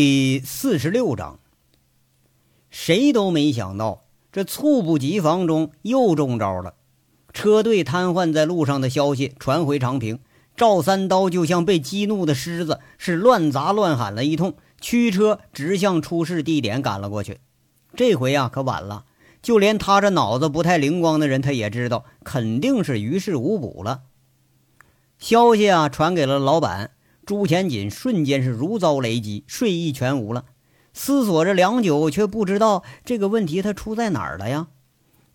第四十六章，谁都没想到，这猝不及防中又中招了。车队瘫痪在路上的消息传回长平，赵三刀就像被激怒的狮子，是乱砸乱喊了一通，驱车直向出事地点赶了过去。这回啊，可晚了，就连他这脑子不太灵光的人，他也知道肯定是于事无补了。消息啊，传给了老板。朱钱锦瞬间是如遭雷击，睡意全无了。思索着良久，却不知道这个问题他出在哪儿了呀？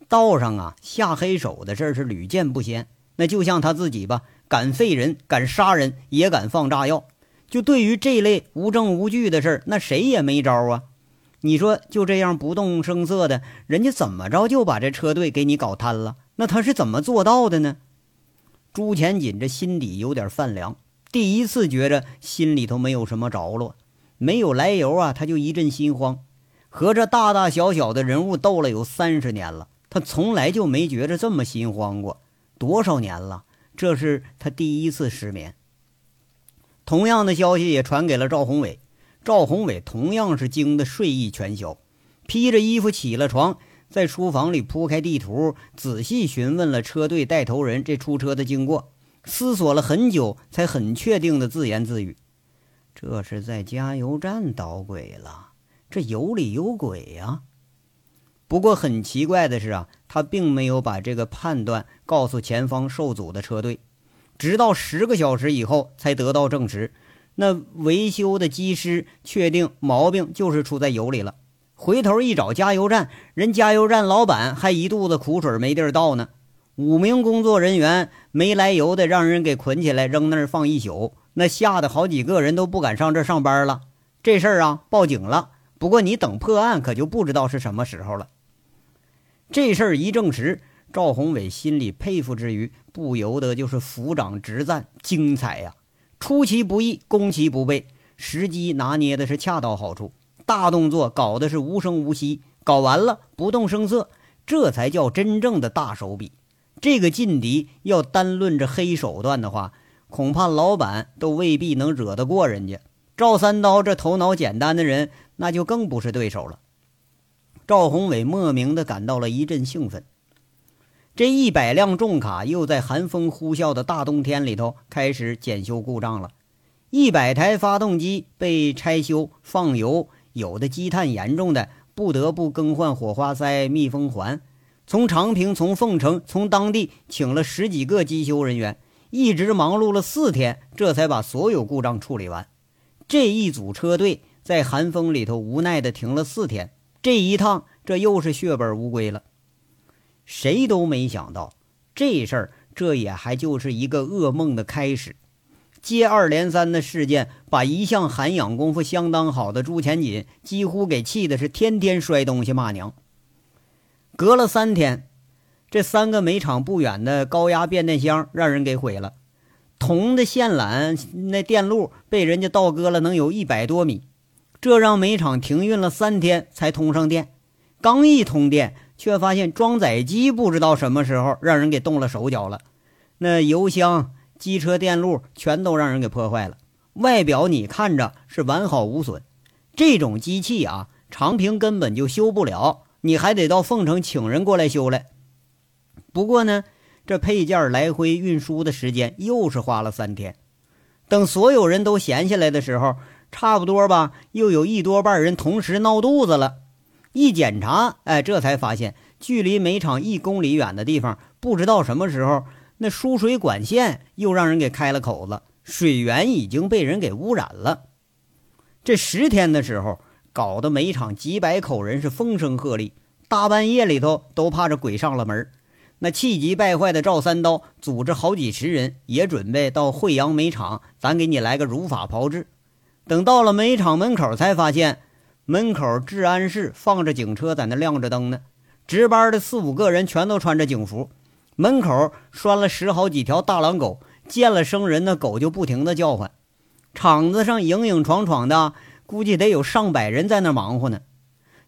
道上啊，下黑手的事儿是屡见不鲜。那就像他自己吧，敢废人，敢杀人，也敢放炸药。就对于这类无证无据的事儿，那谁也没招啊。你说就这样不动声色的，人家怎么着就把这车队给你搞瘫了？那他是怎么做到的呢？朱钱锦这心底有点泛凉。第一次觉着心里头没有什么着落，没有来由啊，他就一阵心慌。和这大大小小的人物斗了有三十年了，他从来就没觉着这么心慌过。多少年了，这是他第一次失眠。同样的消息也传给了赵宏伟，赵宏伟同样是惊得睡意全消，披着衣服起了床，在书房里铺开地图，仔细询问了车队带头人这出车的经过。思索了很久，才很确定的自言自语：“这是在加油站捣鬼了，这油里有鬼呀。”不过很奇怪的是啊，他并没有把这个判断告诉前方受阻的车队，直到十个小时以后才得到证实。那维修的技师确定毛病就是出在油里了。回头一找加油站，人加油站老板还一肚子苦水没地儿倒呢。五名工作人员没来由的让人给捆起来扔那儿放一宿，那吓得好几个人都不敢上这上班了。这事儿啊，报警了。不过你等破案，可就不知道是什么时候了。这事儿一证实，赵宏伟心里佩服之余，不由得就是抚掌直赞：精彩呀！出其不意，攻其不备，时机拿捏的是恰到好处，大动作搞的是无声无息，搞完了不动声色，这才叫真正的大手笔。这个劲敌要单论这黑手段的话，恐怕老板都未必能惹得过人家。赵三刀这头脑简单的人，那就更不是对手了。赵宏伟莫名的感到了一阵兴奋。这一百辆重卡又在寒风呼啸的大冬天里头开始检修故障了，一百台发动机被拆修放油，有的积碳严重的不得不更换火花塞、密封环。从长平、从凤城、从当地请了十几个机修人员，一直忙碌了四天，这才把所有故障处理完。这一组车队在寒风里头无奈的停了四天，这一趟这又是血本无归了。谁都没想到，这事儿这也还就是一个噩梦的开始。接二连三的事件，把一向涵养功夫相当好的朱前锦几乎给气的是天天摔东西骂娘。隔了三天，这三个煤厂不远的高压变电箱让人给毁了，铜的线缆那电路被人家倒割了，能有一百多米，这让煤厂停运了三天才通上电。刚一通电，却发现装载机不知道什么时候让人给动了手脚了，那油箱、机车电路全都让人给破坏了。外表你看着是完好无损，这种机器啊，长平根本就修不了。你还得到凤城请人过来修来。不过呢，这配件来回运输的时间又是花了三天。等所有人都闲下来的时候，差不多吧，又有一多半人同时闹肚子了。一检查，哎，这才发现距离煤厂一公里远的地方，不知道什么时候那输水管线又让人给开了口子，水源已经被人给污染了。这十天的时候。搞得煤厂几百口人是风声鹤唳，大半夜里头都怕这鬼上了门。那气急败坏的赵三刀组织好几十人，也准备到惠阳煤厂，咱给你来个如法炮制。等到了煤厂门口，才发现门口治安室放着警车，在那亮着灯呢。值班的四五个人全都穿着警服，门口拴了十好几条大狼狗，见了生人，那狗就不停的叫唤。厂子上影影闯闯的。估计得有上百人在那忙活呢。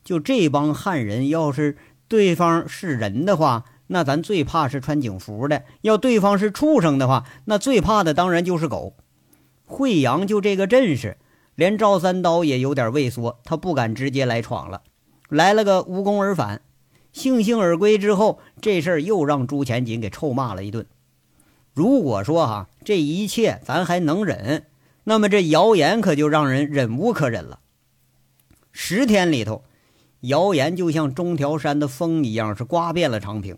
就这帮汉人，要是对方是人的话，那咱最怕是穿警服的；要对方是畜生的话，那最怕的当然就是狗。惠阳就这个阵势，连赵三刀也有点畏缩，他不敢直接来闯了，来了个无功而返。悻悻而归之后，这事儿又让朱前锦给臭骂了一顿。如果说哈这一切咱还能忍，那么这谣言可就让人忍无可忍了。十天里头，谣言就像中条山的风一样，是刮遍了长平。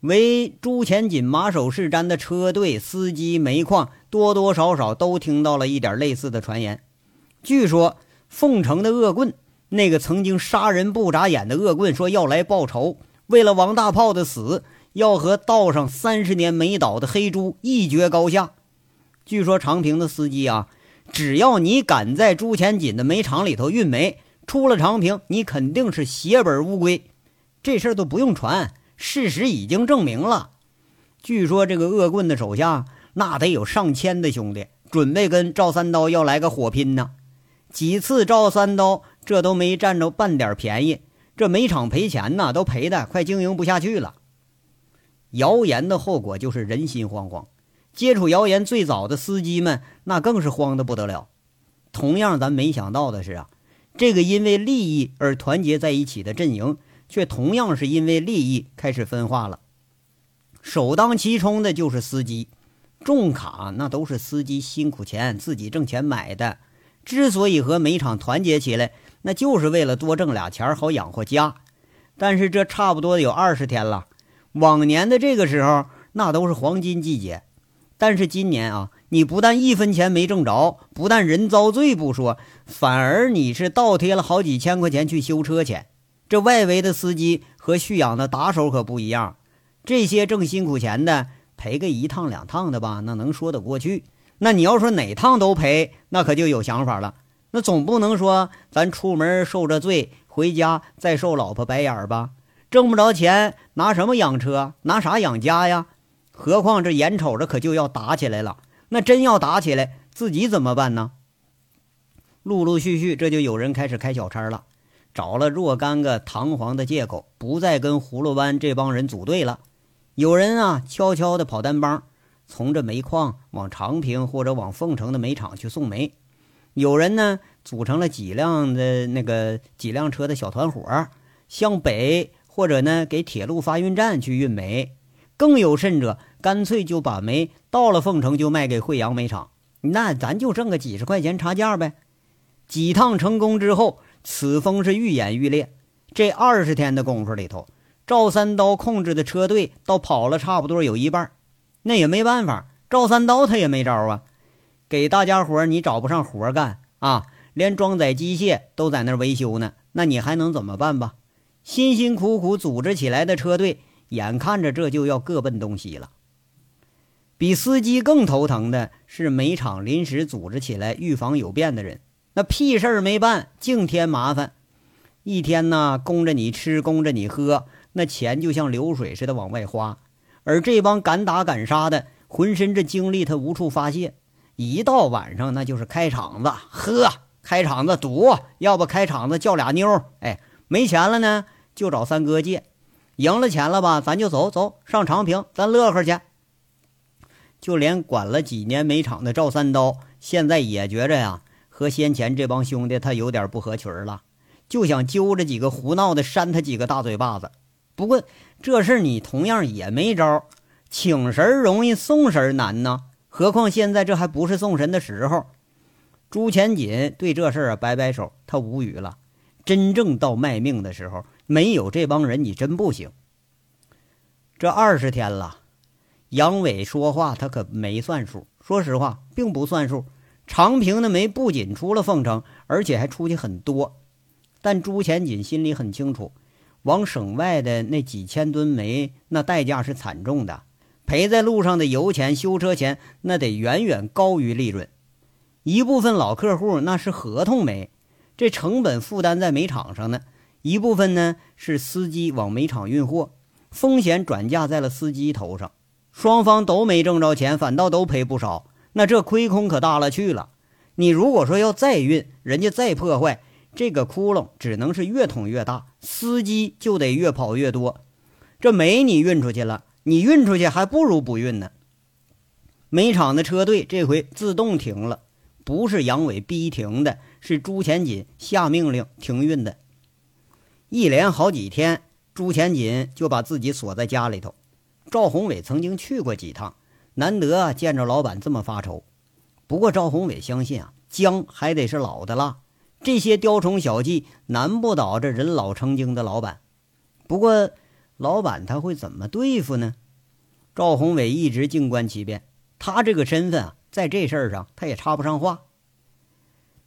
为朱前锦马首是瞻的车队、司机、煤矿，多多少少都听到了一点类似的传言。据说凤城的恶棍。那个曾经杀人不眨眼的恶棍说要来报仇，为了王大炮的死，要和道上三十年没倒的黑猪一决高下。据说长平的司机啊，只要你敢在朱前锦的煤厂里头运煤，出了长平，你肯定是血本无归。这事儿都不用传，事实已经证明了。据说这个恶棍的手下那得有上千的兄弟，准备跟赵三刀要来个火拼呢。几次赵三刀。这都没占着半点便宜，这煤厂赔钱呢，都赔的快经营不下去了。谣言的后果就是人心惶惶，接触谣言最早的司机们那更是慌得不得了。同样，咱没想到的是啊，这个因为利益而团结在一起的阵营，却同样是因为利益开始分化了。首当其冲的就是司机，重卡那都是司机辛苦钱自己挣钱买的，之所以和煤厂团结起来。那就是为了多挣俩钱好养活家，但是这差不多有二十天了。往年的这个时候，那都是黄金季节，但是今年啊，你不但一分钱没挣着，不但人遭罪不说，反而你是倒贴了好几千块钱去修车钱。这外围的司机和蓄养的打手可不一样，这些挣辛苦钱的赔个一趟两趟的吧，那能说得过去。那你要说哪趟都赔，那可就有想法了。那总不能说咱出门受着罪，回家再受老婆白眼儿吧？挣不着钱，拿什么养车？拿啥养家呀？何况这眼瞅着可就要打起来了，那真要打起来，自己怎么办呢？陆陆续续，这就有人开始开小差了，找了若干个堂皇的借口，不再跟葫芦湾这帮人组队了。有人啊，悄悄的跑单帮，从这煤矿往长平或者往凤城的煤厂去送煤。有人呢组成了几辆的那个几辆车的小团伙，向北或者呢给铁路发运站去运煤，更有甚者，干脆就把煤到了凤城就卖给惠阳煤厂，那咱就挣个几十块钱差价呗。几趟成功之后，此风是愈演愈烈。这二十天的功夫里头，赵三刀控制的车队倒跑了差不多有一半，那也没办法，赵三刀他也没招啊。给大家伙你找不上活干啊，连装载机械都在那维修呢，那你还能怎么办吧？辛辛苦苦组织起来的车队，眼看着这就要各奔东西了。比司机更头疼的是煤厂临时组织起来预防有变的人，那屁事儿没办，净添麻烦。一天呢，供着你吃，供着你喝，那钱就像流水似的往外花。而这帮敢打敢杀的，浑身这精力他无处发泄。一到晚上，那就是开场子喝，开场子赌，要不开场子叫俩妞哎，没钱了呢，就找三哥借。赢了钱了吧，咱就走走上长平，咱乐呵去。就连管了几年煤厂的赵三刀，现在也觉着呀，和先前这帮兄弟他有点不合群了，就想揪着几个胡闹的扇他几个大嘴巴子。不过这事你同样也没招，请神容易送神难呢。何况现在这还不是送神的时候，朱前锦对这事儿啊摆摆手，他无语了。真正到卖命的时候，没有这帮人，你真不行。这二十天了，杨伟说话他可没算数，说实话并不算数。长平的煤不仅出了凤城，而且还出去很多。但朱前锦心里很清楚，往省外的那几千吨煤，那代价是惨重的。赔在路上的油钱、修车钱，那得远远高于利润。一部分老客户那是合同煤，这成本负担在煤场上呢；一部分呢是司机往煤场运货，风险转嫁在了司机头上。双方都没挣着钱，反倒都赔不少，那这亏空可大了去了。你如果说要再运，人家再破坏，这个窟窿只能是越捅越大，司机就得越跑越多。这煤你运出去了。你运出去还不如不运呢。煤厂的车队这回自动停了，不是杨伟逼停的，是朱钱锦下命令停运的。一连好几天，朱钱锦就把自己锁在家里头。赵宏伟曾经去过几趟，难得见着老板这么发愁。不过赵宏伟相信啊，姜还得是老的辣，这些雕虫小技难不倒这人老成精的老板。不过，老板他会怎么对付呢？赵宏伟一直静观其变。他这个身份啊，在这事儿上他也插不上话。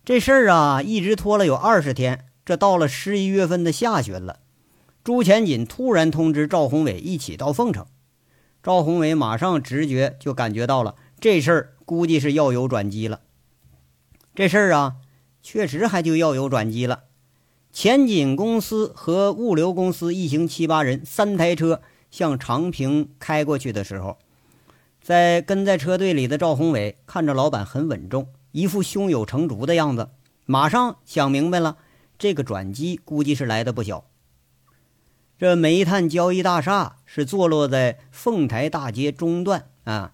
这事儿啊，一直拖了有二十天，这到了十一月份的下旬了。朱钱锦突然通知赵宏伟一起到凤城。赵宏伟马上直觉就感觉到了，这事儿估计是要有转机了。这事儿啊，确实还就要有转机了。前锦公司和物流公司一行七八人，三台车向长平开过去的时候，在跟在车队里的赵宏伟看着老板很稳重，一副胸有成竹的样子，马上想明白了，这个转机估计是来的不小。这煤炭交易大厦是坐落在凤台大街中段啊。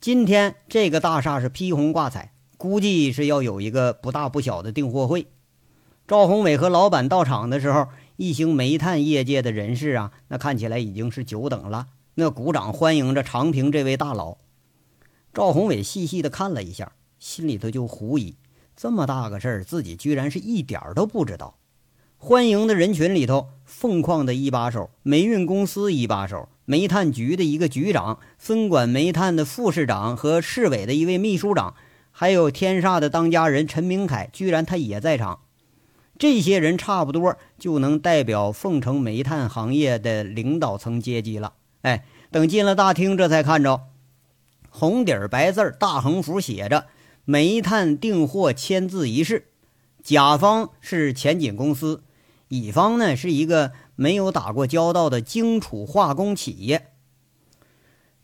今天这个大厦是披红挂彩，估计是要有一个不大不小的订货会。赵宏伟和老板到场的时候，一行煤炭业界的人士啊，那看起来已经是久等了，那鼓掌欢迎着长平这位大佬。赵宏伟细细的看了一下，心里头就狐疑：这么大个事儿，自己居然是一点都不知道。欢迎的人群里头，凤矿的一把手、煤运公司一把手、煤炭局的一个局长、分管煤炭的副市长和市委的一位秘书长，还有天煞的当家人陈明凯，居然他也在场。这些人差不多就能代表凤城煤炭行业的领导层阶级了。哎，等进了大厅，这才看着红底儿白字儿大横幅写着“煤炭订货签字仪式”，甲方是前景公司。乙方呢是一个没有打过交道的荆楚化工企业。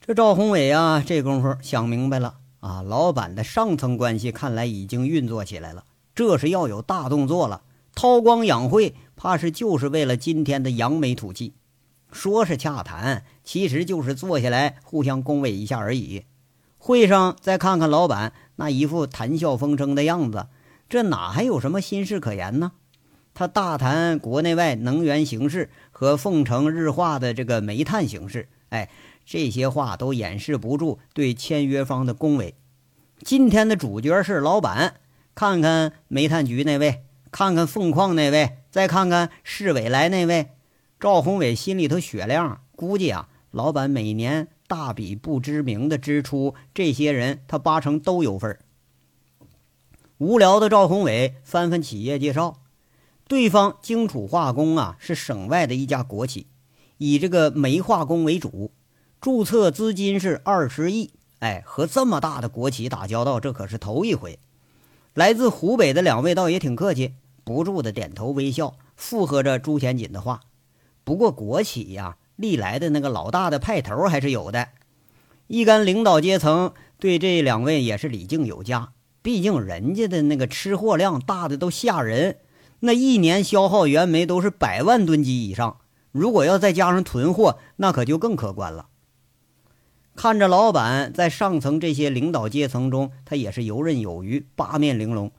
这赵宏伟啊，这功夫想明白了啊，老板的上层关系看来已经运作起来了，这是要有大动作了。韬光养晦，怕是就是为了今天的扬眉吐气。说是洽谈，其实就是坐下来互相恭维一下而已。会上再看看老板那一副谈笑风生的样子，这哪还有什么心事可言呢？他大谈国内外能源形势和凤城日化的这个煤炭形势，哎，这些话都掩饰不住对签约方的恭维。今天的主角是老板，看看煤炭局那位，看看凤矿那位，再看看市委来那位，赵宏伟心里头雪亮，估计啊，老板每年大笔不知名的支出，这些人他八成都有份儿。无聊的赵宏伟翻翻企业介绍。对方荆楚化工啊，是省外的一家国企，以这个煤化工为主，注册资金是二十亿。哎，和这么大的国企打交道，这可是头一回。来自湖北的两位倒也挺客气，不住的点头微笑，附和着朱钱锦的话。不过国企呀，历来的那个老大的派头还是有的。一干领导阶层对这两位也是礼敬有加，毕竟人家的那个吃货量大的都吓人。那一年消耗原煤都是百万吨级以上，如果要再加上囤货，那可就更可观了。看着老板在上层这些领导阶层中，他也是游刃有余、八面玲珑。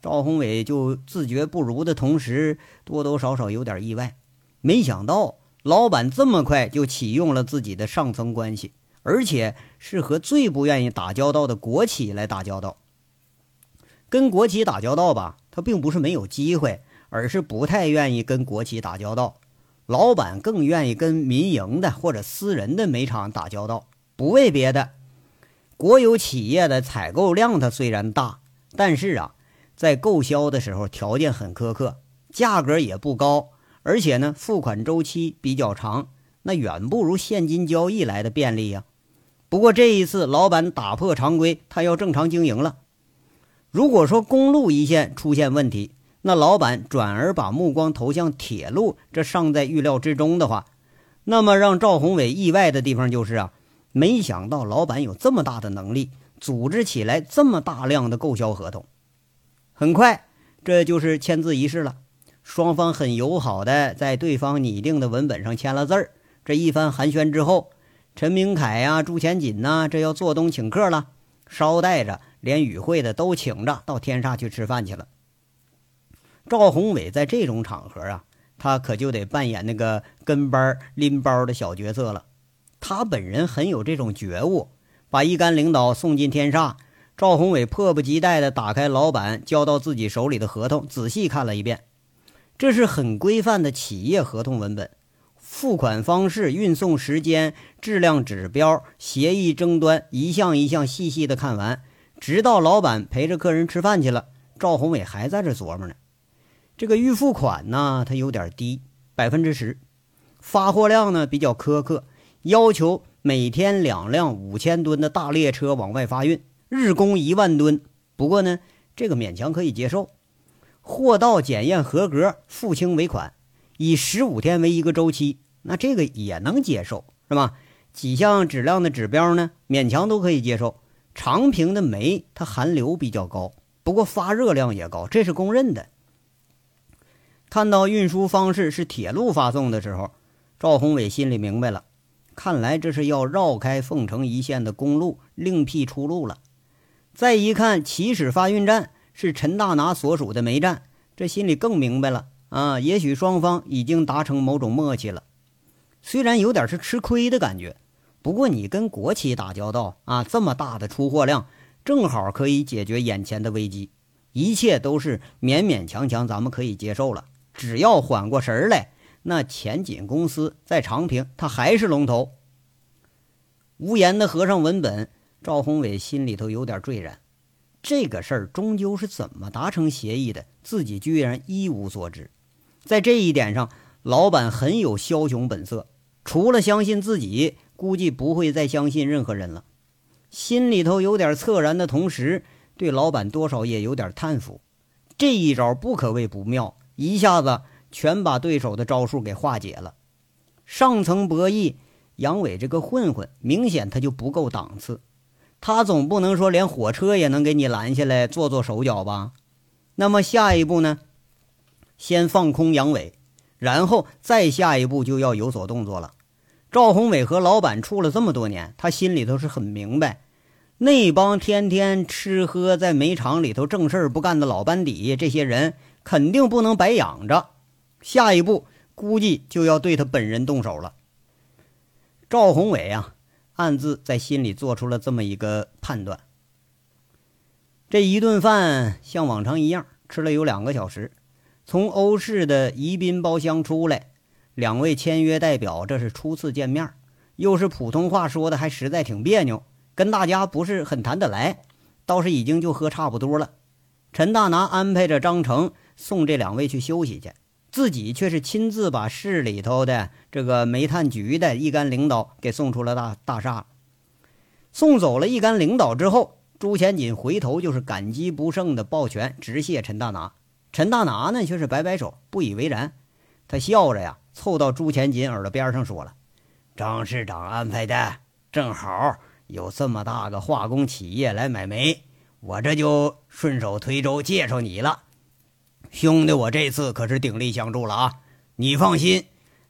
赵宏伟就自觉不如的同时，多多少少有点意外。没想到老板这么快就启用了自己的上层关系，而且是和最不愿意打交道的国企来打交道。跟国企打交道吧。他并不是没有机会，而是不太愿意跟国企打交道。老板更愿意跟民营的或者私人的煤厂打交道，不为别的。国有企业的采购量它虽然大，但是啊，在购销的时候条件很苛刻，价格也不高，而且呢，付款周期比较长，那远不如现金交易来的便利呀。不过这一次，老板打破常规，他要正常经营了。如果说公路一线出现问题，那老板转而把目光投向铁路，这尚在预料之中的话，那么让赵宏伟意外的地方就是啊，没想到老板有这么大的能力，组织起来这么大量的购销合同。很快，这就是签字仪式了，双方很友好的在对方拟定的文本上签了字儿。这一番寒暄之后，陈明凯呀、朱钱锦呐，这要做东请客了，捎带着。连与会的都请着到天煞去吃饭去了。赵宏伟在这种场合啊，他可就得扮演那个跟班拎包的小角色了。他本人很有这种觉悟，把一干领导送进天煞。赵宏伟迫不及待地打开老板交到自己手里的合同，仔细看了一遍。这是很规范的企业合同文本，付款方式、运送时间、质量指标、协议争端，一项一项细细的看完。直到老板陪着客人吃饭去了，赵宏伟还在这琢磨呢。这个预付款呢，它有点低，百分之十。发货量呢比较苛刻，要求每天两辆五千吨的大列车往外发运，日供一万吨。不过呢，这个勉强可以接受。货到检验合格，付清尾款，以十五天为一个周期，那这个也能接受，是吧？几项质量的指标呢，勉强都可以接受。长平的煤它含硫比较高，不过发热量也高，这是公认的。看到运输方式是铁路发送的时候，赵宏伟心里明白了，看来这是要绕开凤城一线的公路，另辟出路了。再一看起始发运站。是陈大拿所属的煤站，这心里更明白了啊！也许双方已经达成某种默契了，虽然有点是吃亏的感觉，不过你跟国企打交道啊，这么大的出货量，正好可以解决眼前的危机，一切都是勉勉强强，咱们可以接受了。只要缓过神来，那前锦公司在长平，它还是龙头。无言的合上文本，赵宏伟心里头有点坠然。这个事儿终究是怎么达成协议的？自己居然一无所知。在这一点上，老板很有枭雄本色。除了相信自己，估计不会再相信任何人了。心里头有点恻然的同时，对老板多少也有点叹服。这一招不可谓不妙，一下子全把对手的招数给化解了。上层博弈，杨伟这个混混，明显他就不够档次。他总不能说连火车也能给你拦下来做做手脚吧？那么下一步呢？先放空杨伟，然后再下一步就要有所动作了。赵宏伟和老板处了这么多年，他心里头是很明白，那帮天天吃喝在煤厂里头正事不干的老班底，这些人肯定不能白养着。下一步估计就要对他本人动手了。赵宏伟啊！暗自在心里做出了这么一个判断。这一顿饭像往常一样吃了有两个小时，从欧式的宜宾包厢出来，两位签约代表这是初次见面，又是普通话说的还实在挺别扭，跟大家不是很谈得来，倒是已经就喝差不多了。陈大拿安排着张成送这两位去休息去。自己却是亲自把市里头的这个煤炭局的一干领导给送出了大大厦，送走了一干领导之后，朱前锦回头就是感激不胜的抱拳直谢陈大拿。陈大拿呢却是摆摆手，不以为然。他笑着呀，凑到朱前锦耳朵边上说了：“张市长安排的，正好有这么大个化工企业来买煤，我这就顺手推舟介绍你了。”兄弟，我这次可是鼎力相助了啊！你放心，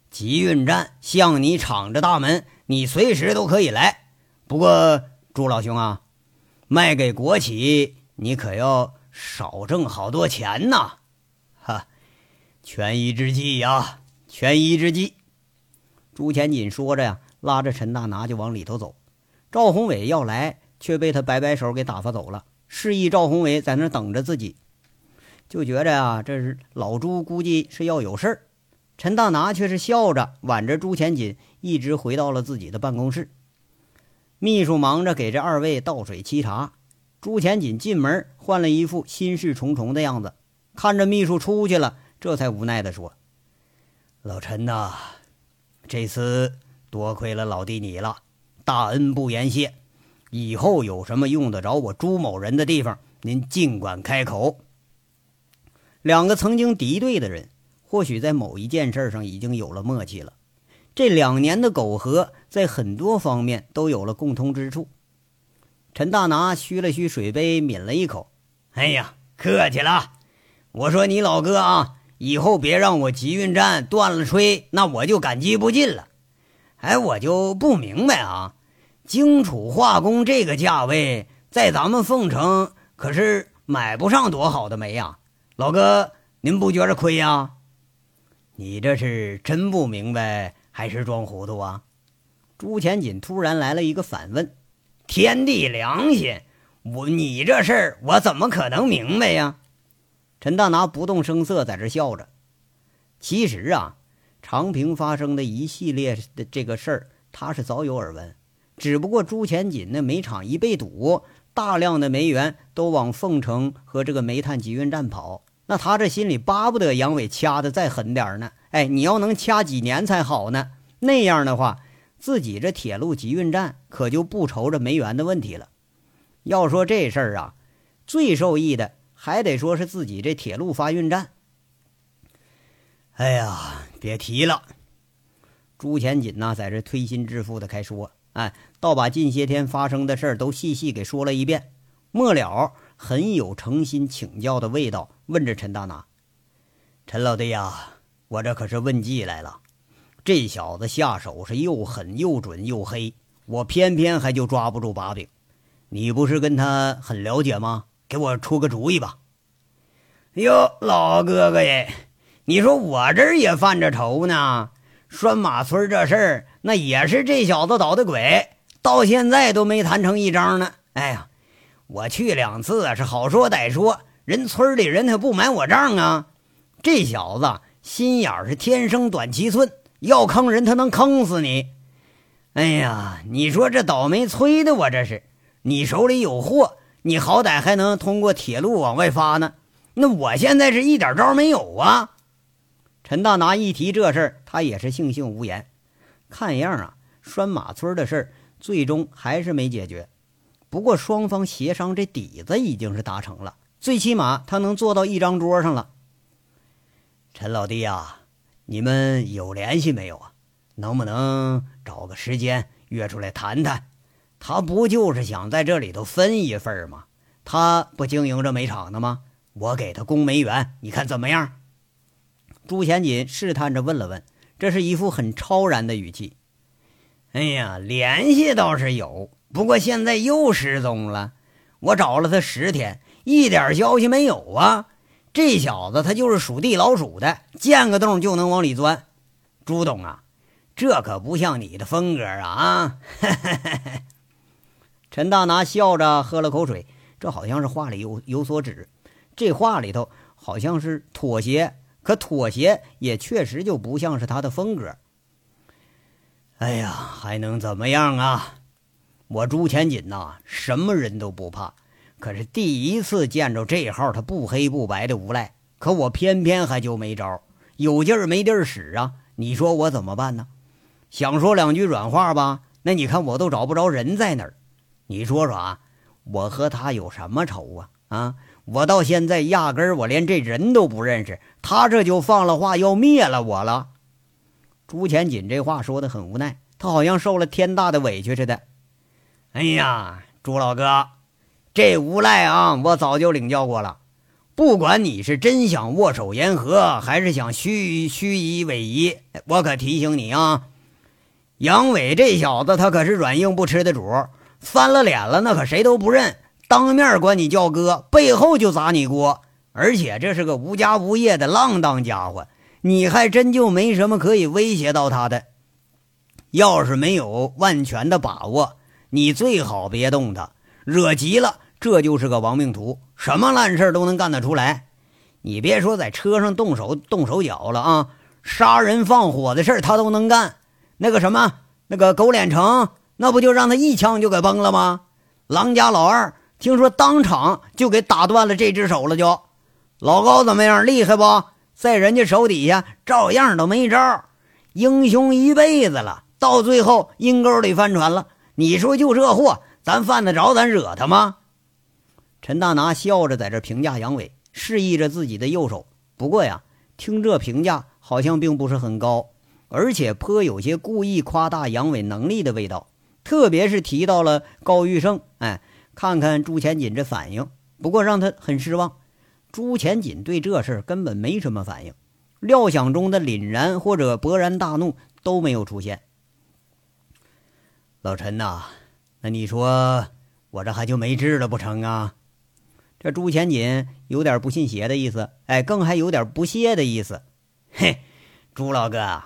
集运站向你敞着大门，你随时都可以来。不过，朱老兄啊，卖给国企，你可要少挣好多钱呐！哈，权宜之计呀，权宜之计。朱前锦说着呀，拉着陈大拿就往里头走。赵宏伟要来，却被他摆摆手给打发走了，示意赵宏伟在那等着自己。就觉着啊，这是老朱估计是要有事儿。陈大拿却是笑着挽着朱前锦，一直回到了自己的办公室。秘书忙着给这二位倒水沏茶。朱前锦进门换了一副心事重重的样子，看着秘书出去了，这才无奈地说：“老陈呐，这次多亏了老弟你了，大恩不言谢。以后有什么用得着我朱某人的地方，您尽管开口。”两个曾经敌对的人，或许在某一件事上已经有了默契了。这两年的苟合，在很多方面都有了共通之处。陈大拿嘘了嘘水杯，抿了一口：“哎呀，客气了。我说你老哥啊，以后别让我集运站断了吹，那我就感激不尽了。哎，我就不明白啊，荆楚化工这个价位，在咱们凤城可是买不上多好的煤呀。”老哥，您不觉着亏呀？你这是真不明白还是装糊涂啊？朱前锦突然来了一个反问：“天地良心，我你这事儿我怎么可能明白呀？”陈大拿不动声色在这笑着。其实啊，长平发生的一系列的这个事儿，他是早有耳闻。只不过朱前锦那煤厂一被堵，大量的煤源都往凤城和这个煤炭集运站跑，那他这心里巴不得杨伟掐的再狠点呢。哎，你要能掐几年才好呢？那样的话。自己这铁路集运站可就不愁着煤源的问题了。要说这事儿啊，最受益的还得说是自己这铁路发运站。哎呀，别提了！朱前锦呐，在这推心置腹的开说，哎，倒把近些天发生的事儿都细细给说了一遍。末了，很有诚心请教的味道，问着陈大拿：“陈老弟呀，我这可是问计来了。”这小子下手是又狠又准又黑，我偏偏还就抓不住把柄。你不是跟他很了解吗？给我出个主意吧。哟，老哥哥耶，你说我这儿也犯着愁呢。拴马村这事儿，那也是这小子捣的鬼，到现在都没谈成一张呢。哎呀，我去两次是好说歹说，人村里人他不买我账啊。这小子心眼是天生短七寸。要坑人，他能坑死你！哎呀，你说这倒霉催的我这是，你手里有货，你好歹还能通过铁路往外发呢。那我现在是一点招没有啊！陈大拿一提这事儿，他也是悻悻无言。看样啊，拴马村的事儿最终还是没解决。不过双方协商这底子已经是达成了，最起码他能坐到一张桌上了。陈老弟呀。你们有联系没有啊？能不能找个时间约出来谈谈？他不就是想在这里头分一份吗？他不经营着煤厂的吗？我给他供煤源，你看怎么样？朱贤锦试探着问了问，这是一副很超然的语气。哎呀，联系倒是有，不过现在又失踪了。我找了他十天，一点消息没有啊。这小子他就是属地老鼠的，见个洞就能往里钻。朱董啊，这可不像你的风格啊！啊，陈大拿笑着喝了口水，这好像是话里有有所指，这话里头好像是妥协，可妥协也确实就不像是他的风格。哎呀，还能怎么样啊？我朱前锦呐，什么人都不怕。可是第一次见着这号他不黑不白的无赖，可我偏偏还就没招，有劲儿没地儿使啊！你说我怎么办呢？想说两句软话吧，那你看我都找不着人在哪儿。你说说啊，我和他有什么仇啊？啊，我到现在压根儿我连这人都不认识，他这就放了话要灭了我了。朱前锦这话说的很无奈，他好像受了天大的委屈似的。哎呀，朱老哥。这无赖啊，我早就领教过了。不管你是真想握手言和，还是想虚虚以委蛇，我可提醒你啊，杨伟这小子他可是软硬不吃的主儿，翻了脸了那可谁都不认。当面管你叫哥，背后就砸你锅，而且这是个无家无业的浪荡家伙，你还真就没什么可以威胁到他的。要是没有万全的把握，你最好别动他，惹急了。这就是个亡命徒，什么烂事都能干得出来。你别说在车上动手动手脚了啊，杀人放火的事他都能干。那个什么，那个狗脸成，那不就让他一枪就给崩了吗？狼家老二听说当场就给打断了这只手了。就老高怎么样？厉害不？在人家手底下照样都没招。英雄一辈子了，到最后阴沟里翻船了。你说就这货，咱犯得着咱惹他吗？陈大拿笑着在这评价杨伟，示意着自己的右手。不过呀，听这评价好像并不是很高，而且颇有些故意夸大杨伟能力的味道。特别是提到了高玉胜，哎，看看朱前锦这反应。不过让他很失望，朱前锦对这事根本没什么反应，料想中的凛然或者勃然大怒都没有出现。老陈呐，那你说我这还就没治了不成啊？这朱钱锦有点不信邪的意思，哎，更还有点不屑的意思。嘿，朱老哥，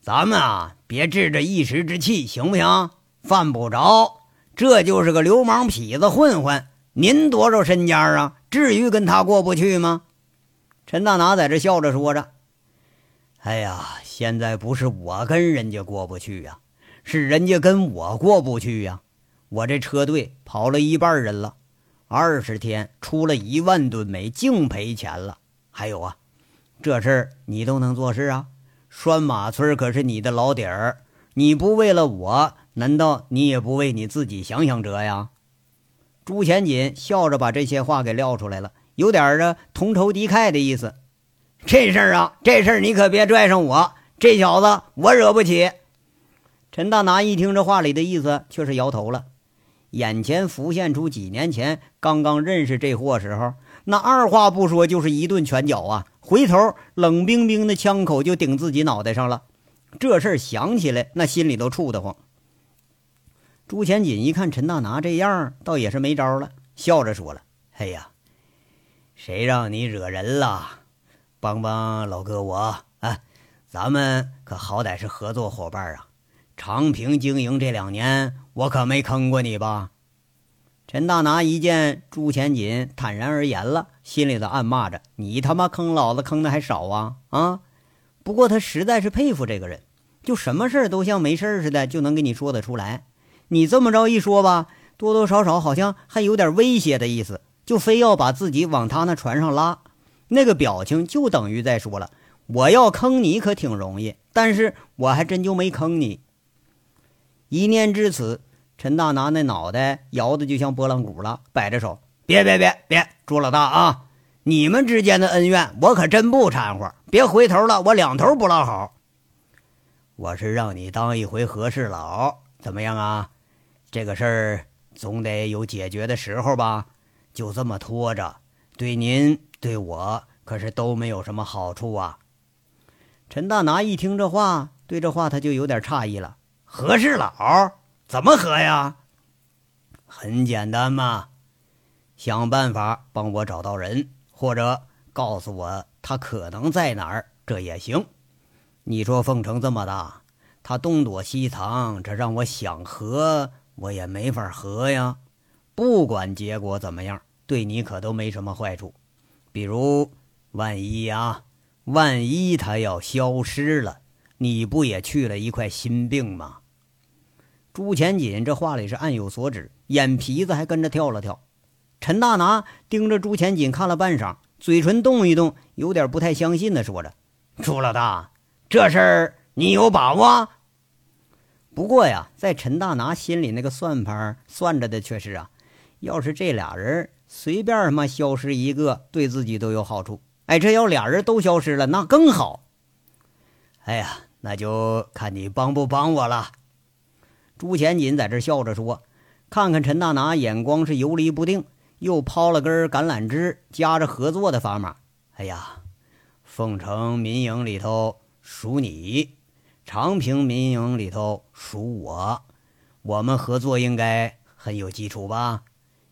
咱们啊，别置这一时之气，行不行？犯不着，这就是个流氓痞子混混。您多少身家啊？至于跟他过不去吗？陈大拿在这笑着说着：“哎呀，现在不是我跟人家过不去呀，是人家跟我过不去呀。我这车队跑了一半人了。”二十天出了一万吨煤，净赔钱了。还有啊，这事儿你都能做事啊？拴马村可是你的老底儿，你不为了我，难道你也不为你自己想想辙呀？朱钱锦笑着把这些话给撂出来了，有点儿的同仇敌忾的意思。这事儿啊，这事儿你可别拽上我，这小子我惹不起。陈大拿一听这话里的意思，却是摇头了。眼前浮现出几年前刚刚认识这货时候，那二话不说就是一顿拳脚啊！回头冷冰冰的枪口就顶自己脑袋上了。这事儿想起来，那心里都怵得慌。朱钱锦一看陈大拿这样，倒也是没招了，笑着说了：“哎呀，谁让你惹人了？帮帮老哥我啊！咱们可好歹是合作伙伴啊！长平经营这两年。”我可没坑过你吧？陈大拿一见朱钱锦坦然而言了，心里头暗骂着：“你他妈坑老子坑的还少啊啊！”不过他实在是佩服这个人，就什么事都像没事似的，就能给你说得出来。你这么着一说吧，多多少少好像还有点威胁的意思，就非要把自己往他那船上拉。那个表情就等于在说了：“我要坑你可挺容易，但是我还真就没坑你。”一念至此。陈大拿那脑袋摇的就像拨浪鼓了，摆着手：“别别别别，朱老大啊，你们之间的恩怨我可真不掺和，别回头了，我两头不落好。我是让你当一回和事佬，怎么样啊？这个事儿总得有解决的时候吧？就这么拖着，对您对我可是都没有什么好处啊。”陈大拿一听这话，对这话他就有点诧异了：“和事佬？”怎么合呀？很简单嘛，想办法帮我找到人，或者告诉我他可能在哪儿，这也行。你说凤城这么大，他东躲西藏，这让我想和我也没法和呀。不管结果怎么样，对你可都没什么坏处。比如，万一呀，万一他要消失了，你不也去了一块心病吗？朱钱锦这话里是暗有所指，眼皮子还跟着跳了跳。陈大拿盯着朱钱锦看了半晌，嘴唇动一动，有点不太相信的说着：“朱老大，这事儿你有把握？”不过呀，在陈大拿心里那个算盘算着的却是啊，要是这俩人随便他妈消失一个，对自己都有好处。哎，这要俩人都消失了，那更好。哎呀，那就看你帮不帮我了。朱钱锦在这笑着说：“看看陈大拿，眼光是游离不定，又抛了根橄榄枝，夹着合作的砝码。哎呀，凤城民营里头属你，长平民营里头属我，我们合作应该很有基础吧？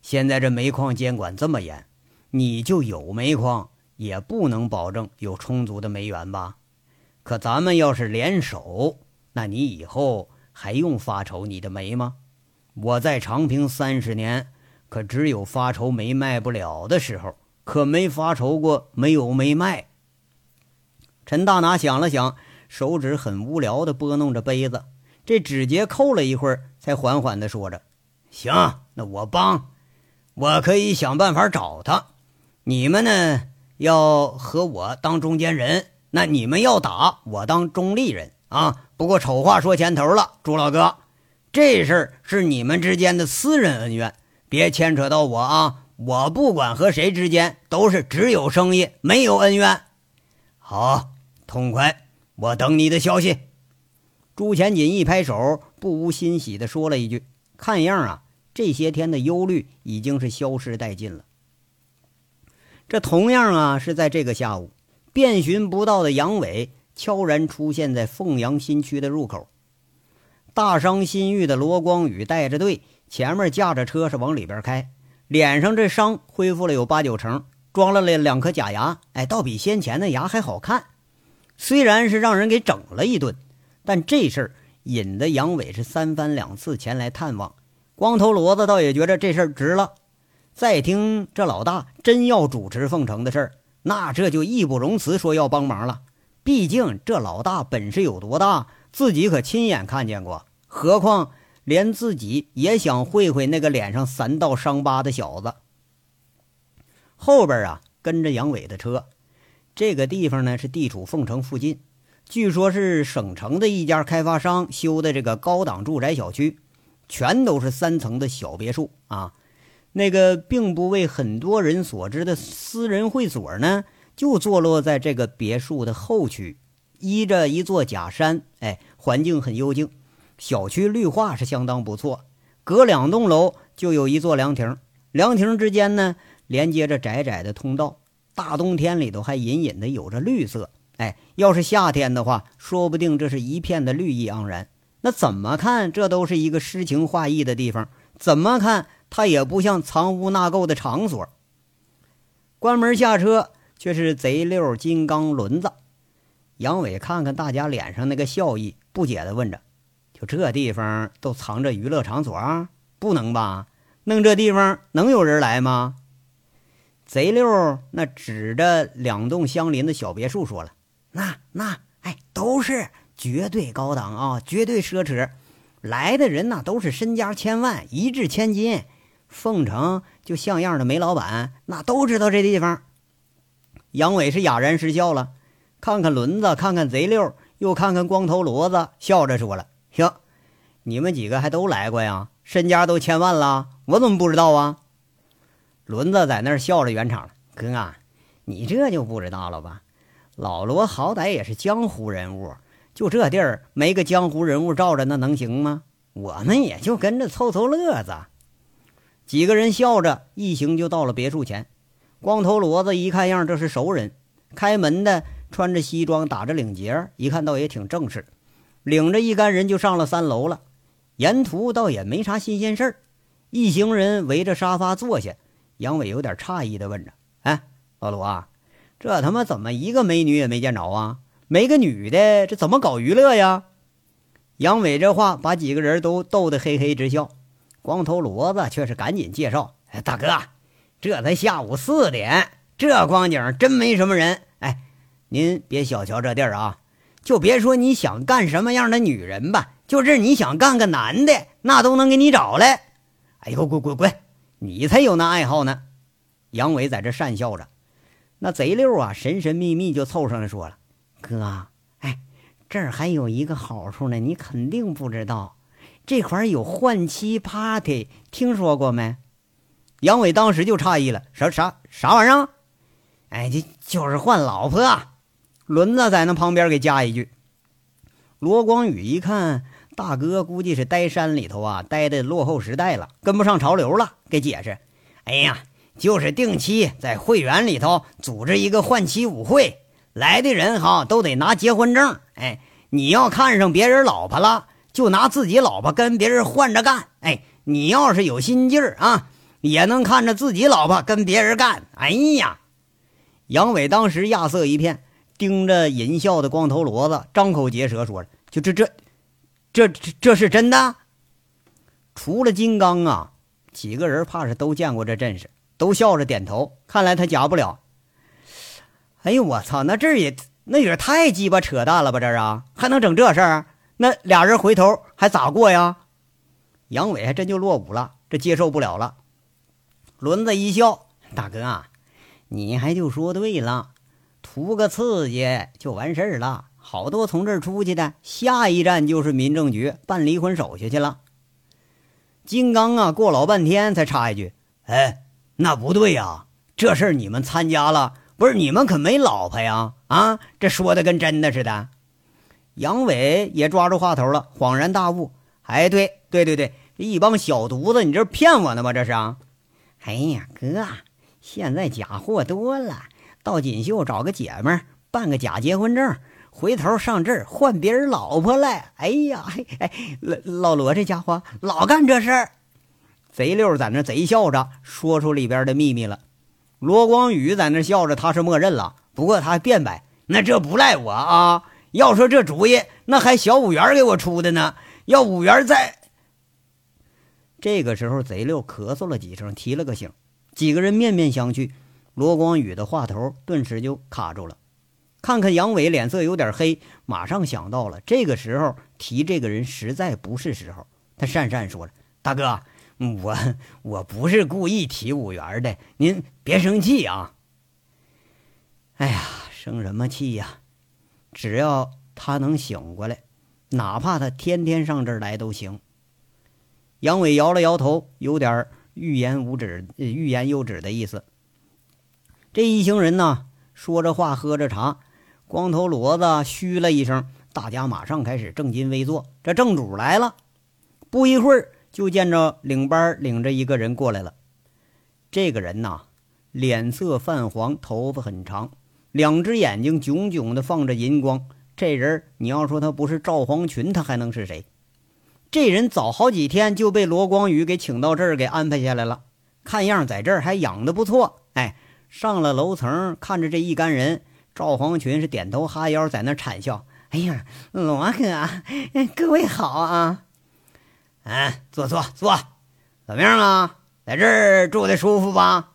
现在这煤矿监管这么严，你就有煤矿，也不能保证有充足的煤源吧？可咱们要是联手，那你以后……”还用发愁你的煤吗？我在长平三十年，可只有发愁煤卖不了的时候，可没发愁过没有煤卖。陈大拿想了想，手指很无聊的拨弄着杯子，这指节扣了一会儿，才缓缓的说着：“行，那我帮，我可以想办法找他。你们呢，要和我当中间人，那你们要打，我当中立人。”啊，不过丑话说前头了，朱老哥，这事儿是你们之间的私人恩怨，别牵扯到我啊！我不管和谁之间，都是只有生意，没有恩怨。好，痛快，我等你的消息。朱钱锦一拍手，不无欣喜地说了一句：“看样啊，这些天的忧虑已经是消失殆尽了。”这同样啊，是在这个下午，遍寻不到的杨伟。悄然出现在凤阳新区的入口，大伤心愈的罗光宇带着队，前面驾着车是往里边开。脸上这伤恢复了有八九成，装了两两颗假牙，哎，倒比先前的牙还好看。虽然是让人给整了一顿，但这事儿引得杨伟是三番两次前来探望。光头骡子倒也觉得这事儿值了。再听这老大真要主持凤城的事儿，那这就义不容辞说要帮忙了。毕竟这老大本事有多大，自己可亲眼看见过。何况连自己也想会会那个脸上三道伤疤的小子。后边啊跟着杨伟的车，这个地方呢是地处凤城附近，据说是省城的一家开发商修的这个高档住宅小区，全都是三层的小别墅啊。那个并不为很多人所知的私人会所呢。就坐落在这个别墅的后区，依着一座假山，哎，环境很幽静。小区绿化是相当不错，隔两栋楼就有一座凉亭，凉亭之间呢连接着窄窄的通道。大冬天里头还隐隐的有着绿色，哎，要是夏天的话，说不定这是一片的绿意盎然。那怎么看这都是一个诗情画意的地方，怎么看它也不像藏污纳垢的场所。关门下车。却是贼溜金刚轮子，杨伟看看大家脸上那个笑意，不解地问着：“就这地方都藏着娱乐场所？不能吧？弄这地方能有人来吗？”贼六那指着两栋相邻的小别墅说了：“那那哎，都是绝对高档啊，绝对奢侈，来的人那都是身家千万，一掷千金。凤城就像样的煤老板，那都知道这地方。”杨伟是哑然失笑了，看看轮子，看看贼六，又看看光头骡子，笑着说了：“哟，你们几个还都来过呀？身家都千万了，我怎么不知道啊？”轮子在那儿笑着圆场了：“哥啊，你这就不知道了吧？老罗好歹也是江湖人物，就这地儿没个江湖人物罩着，那能行吗？我们也就跟着凑凑乐子。”几个人笑着一行就到了别墅前。光头骡子一看样，这是熟人。开门的穿着西装，打着领结，一看倒也挺正式。领着一干人就上了三楼了。沿途倒也没啥新鲜事儿。一行人围着沙发坐下，杨伟有点诧异的问着：“哎，老罗啊，这他妈怎么一个美女也没见着啊？没个女的，这怎么搞娱乐呀？”杨伟这话把几个人都逗得嘿嘿直笑。光头骡子却是赶紧介绍：“哎，大哥。”这才下午四点，这光景真没什么人。哎，您别小瞧这地儿啊！就别说你想干什么样的女人吧，就是你想干个男的，那都能给你找来。哎呦，滚滚滚！你才有那爱好呢。杨伟在这讪笑着，那贼溜啊，神神秘秘就凑上来说了：“哥，哎，这儿还有一个好处呢，你肯定不知道，这块儿有换妻 party，听说过没？”杨伟当时就诧异了：“啥啥啥玩意儿？哎，这就是换老婆。”轮子在那旁边给加一句。罗光宇一看大哥估计是待山里头啊，待的落后时代了，跟不上潮流了，给解释：“哎呀，就是定期在会员里头组织一个换妻舞会，来的人哈都得拿结婚证。哎，你要看上别人老婆了，就拿自己老婆跟别人换着干。哎，你要是有心劲儿啊。”也能看着自己老婆跟别人干，哎呀！杨伟当时亚瑟一片，盯着淫笑的光头骡子，张口结舌说：“就这这，这这这是真的？”除了金刚啊，几个人怕是都见过这阵势，都笑着点头。看来他假不了。哎呦我操！那这也那也太鸡巴扯淡了吧？这啊，还能整这事儿？那俩人回头还咋过呀？杨伟还真就落伍了，这接受不了了。轮子一笑：“大哥啊，你还就说对了，图个刺激就完事儿了。好多从这儿出去的，下一站就是民政局办离婚手续去了。”金刚啊，过老半天才插一句：“哎，那不对呀，这事儿你们参加了，不是你们可没老婆呀？啊，这说的跟真的似的。”杨伟也抓住话头了，恍然大悟：“哎，对对对对，一帮小犊子，你这是骗我呢吗？这是。”哎呀，哥，现在假货多了，到锦绣找个姐们儿办个假结婚证，回头上这儿换别人老婆来。哎呀，哎，老老罗这家伙老干这事儿。贼六在那贼笑着，说出里边的秘密了。罗光宇在那笑着，他是默认了。不过他还辩白：“那这不赖我啊！要说这主意，那还小五元给我出的呢。要五元在……”这个时候，贼六咳嗽了几声，提了个醒。几个人面面相觑，罗光宇的话头顿时就卡住了。看看杨伟脸色有点黑，马上想到了，这个时候提这个人实在不是时候。他讪讪说了：“大哥。”我我不是故意提五元的，您别生气啊！哎呀，生什么气呀？只要他能醒过来，哪怕他天天上这儿来都行。杨伟摇了摇头，有点欲言无止、欲言又止的意思。这一行人呢，说着话，喝着茶，光头骡子嘘了一声，大家马上开始正襟危坐。这正主来了，不一会儿。就见着领班领着一个人过来了。这个人呐，脸色泛黄，头发很长，两只眼睛炯炯的放着银光。这人，你要说他不是赵黄群，他还能是谁？这人早好几天就被罗光宇给请到这儿，给安排下来了。看样在这儿还养的不错。哎，上了楼层，看着这一干人，赵黄群是点头哈腰，在那惨笑。哎呀，罗哥，各位好啊！嗯，坐坐坐，怎么样啊？在这儿住的舒服吧？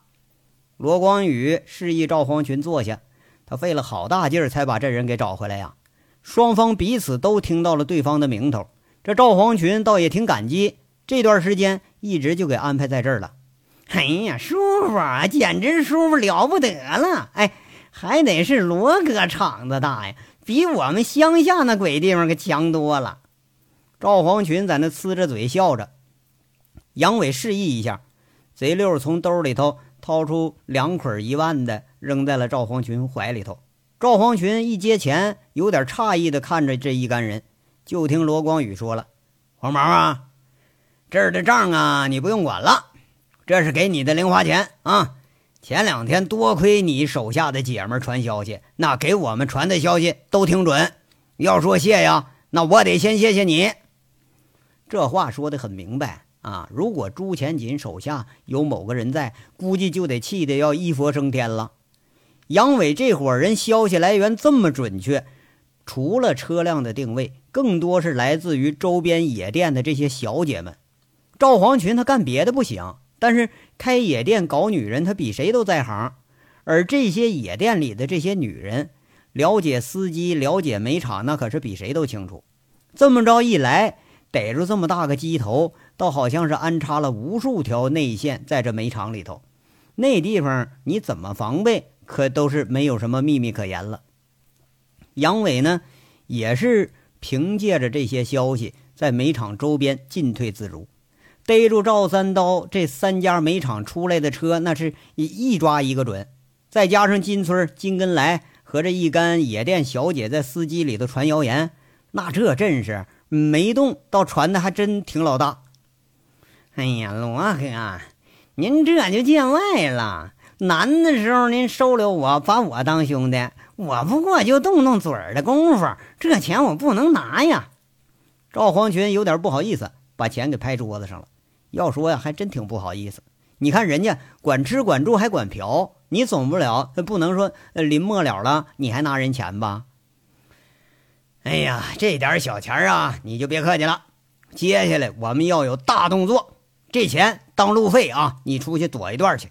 罗光宇示意赵黄群坐下，他费了好大劲儿才把这人给找回来呀。双方彼此都听到了对方的名头，这赵黄群倒也挺感激，这段时间一直就给安排在这儿了。哎呀，舒服啊，简直舒服了不得了！哎，还得是罗哥场子大呀，比我们乡下那鬼地方可强多了。赵黄群在那呲着嘴笑着，杨伟示意一下，贼六从兜里头掏出两捆一万的，扔在了赵黄群怀里头。赵黄群一接钱，有点诧异的看着这一干人。就听罗光宇说了：“黄毛啊，这儿的账啊，你不用管了，这是给你的零花钱啊。前两天多亏你手下的姐们传消息，那给我们传的消息都挺准。要说谢呀，那我得先谢谢你。”这话说的很明白啊！如果朱前锦手下有某个人在，估计就得气得要一佛升天了。杨伟这伙人消息来源这么准确，除了车辆的定位，更多是来自于周边野店的这些小姐们。赵黄群他干别的不行，但是开野店搞女人，他比谁都在行。而这些野店里的这些女人，了解司机、了解煤场，那可是比谁都清楚。这么着一来。逮住这么大个鸡头，倒好像是安插了无数条内线在这煤场里头。那地方你怎么防备，可都是没有什么秘密可言了。杨伟呢，也是凭借着这些消息，在煤场周边进退自如，逮住赵三刀这三家煤厂出来的车，那是一一抓一个准。再加上金村金根来和这一干野店小姐在司机里头传谣言，那这阵势。没动，倒传的还真挺老大。哎呀，罗哥，您这就见外了。难的时候您收留我，把我当兄弟，我不过就动动嘴儿的功夫，这钱我不能拿呀。赵黄群有点不好意思，把钱给拍桌子上了。要说呀，还真挺不好意思。你看人家管吃管住还管嫖，你总不了不能说临末了了你还拿人钱吧？哎呀，这点小钱啊，你就别客气了。接下来我们要有大动作，这钱当路费啊，你出去躲一段去。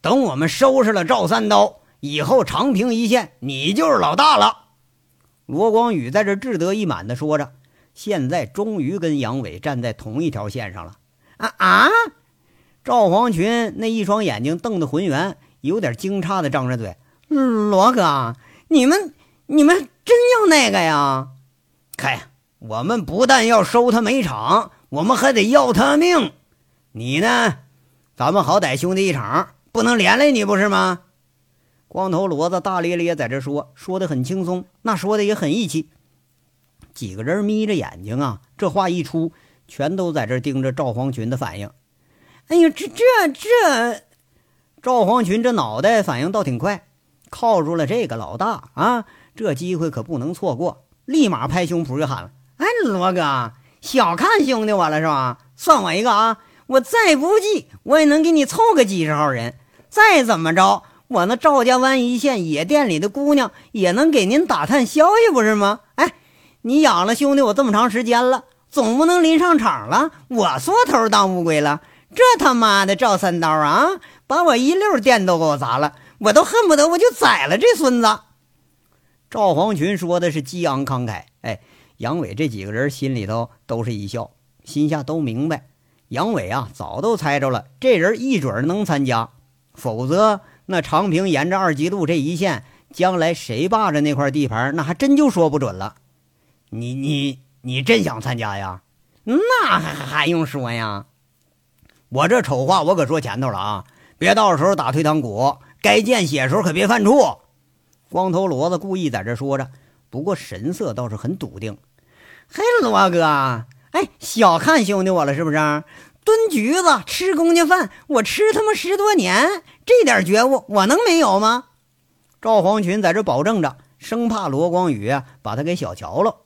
等我们收拾了赵三刀以后，长平一线，你就是老大了。罗光宇在这志得意满地说着，现在终于跟杨伟站在同一条线上了。啊啊！赵黄群那一双眼睛瞪得浑圆，有点惊诧地张着嘴：“罗哥，你们，你们。”真要那个呀？嗨，我们不但要收他煤场，我们还得要他命。你呢？咱们好歹兄弟一场，不能连累你不是吗？光头骡子大咧咧在这说，说的很轻松，那说的也很义气。几个人眯着眼睛啊，这话一出，全都在这盯着赵黄群的反应。哎呀，这这这！赵黄群这脑袋反应倒挺快，靠住了这个老大啊！这机会可不能错过！立马拍胸脯就喊了：“哎，罗哥，小看兄弟我了是吧？算我一个啊！我再不济，我也能给你凑个几十号人。再怎么着，我那赵家湾一线野店里的姑娘也能给您打探消息，不是吗？哎，你养了兄弟我这么长时间了，总不能临上场了，我缩头当乌龟了。这他妈的赵三刀啊，把我一溜店都给我砸了，我都恨不得我就宰了这孙子。赵黄群说的是激昂慷慨，哎，杨伟这几个人心里头都是一笑，心下都明白，杨伟啊早都猜着了，这人一准能参加，否则那长平沿着二级路这一线，将来谁霸着那块地盘，那还真就说不准了。你你你真想参加呀？那还还用说呀？我这丑话我可说前头了啊，别到时候打退堂鼓，该见血时候可别犯怵。光头骡子故意在这说着，不过神色倒是很笃定。嘿，罗哥，哎，小看兄弟我了是不是？蹲局子吃公家饭，我吃他妈十多年，这点觉悟我能没有吗？赵黄群在这保证着，生怕罗光宇把他给小瞧了。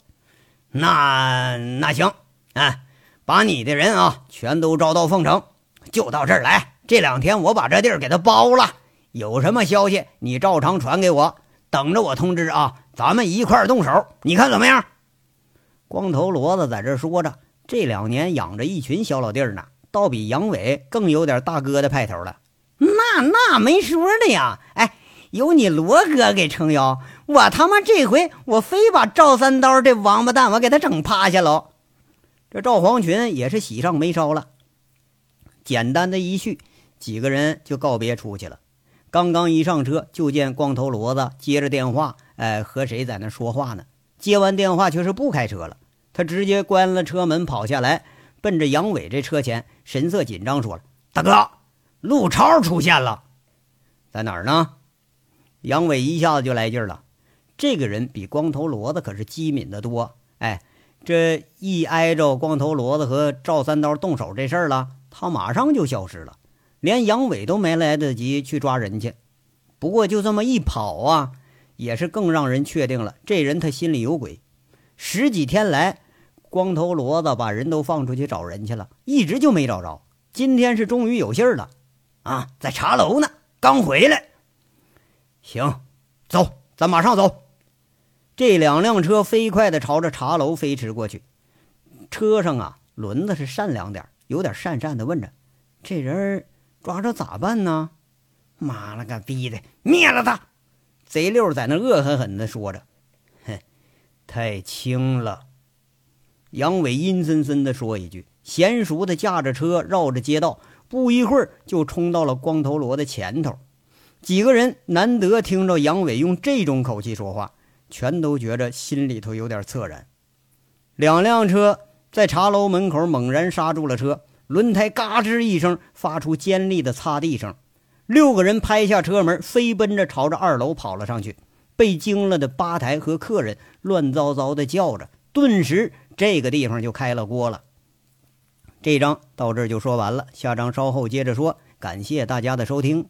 那那行，哎，把你的人啊全都招到凤城，就到这儿来。这两天我把这地儿给他包了，有什么消息你照常传给我。等着我通知啊！咱们一块儿动手，你看怎么样？光头骡子在这说着，这两年养着一群小老弟儿呢，倒比杨伟更有点大哥的派头了。那那没说的呀！哎，有你罗哥给撑腰，我他妈这回我非把赵三刀这王八蛋我给他整趴下喽！这赵黄群也是喜上眉梢了。简单的一叙，几个人就告别出去了。刚刚一上车，就见光头骡子接着电话，哎，和谁在那说话呢？接完电话却是不开车了，他直接关了车门，跑下来，奔着杨伟这车前，神色紧张说了：“大哥，陆超出现了，在哪儿呢？”杨伟一下子就来劲了，这个人比光头骡子可是机敏的多。哎，这一挨着光头骡子和赵三刀动手这事儿了，他马上就消失了。连杨伟都没来得及去抓人去，不过就这么一跑啊，也是更让人确定了这人他心里有鬼。十几天来，光头骡子把人都放出去找人去了，一直就没找着。今天是终于有信儿了，啊，在茶楼呢，刚回来。行，走，咱马上走。这两辆车飞快地朝着茶楼飞驰过去。车上啊，轮子是善良点有点讪讪地问着：“这人？”抓着咋办呢？妈了个逼的，灭了他！贼六在那恶狠狠地说着：“哼，太轻了。”杨伟阴森森地说一句，娴熟地驾着车绕着街道，不一会儿就冲到了光头罗的前头。几个人难得听着杨伟用这种口气说话，全都觉着心里头有点恻然。两辆车在茶楼门口猛然刹住了车。轮胎嘎吱一声，发出尖利的擦地声。六个人拍下车门，飞奔着朝着二楼跑了上去。被惊了的吧台和客人乱糟糟的叫着，顿时这个地方就开了锅了。这章到这儿就说完了，下章稍后接着说。感谢大家的收听。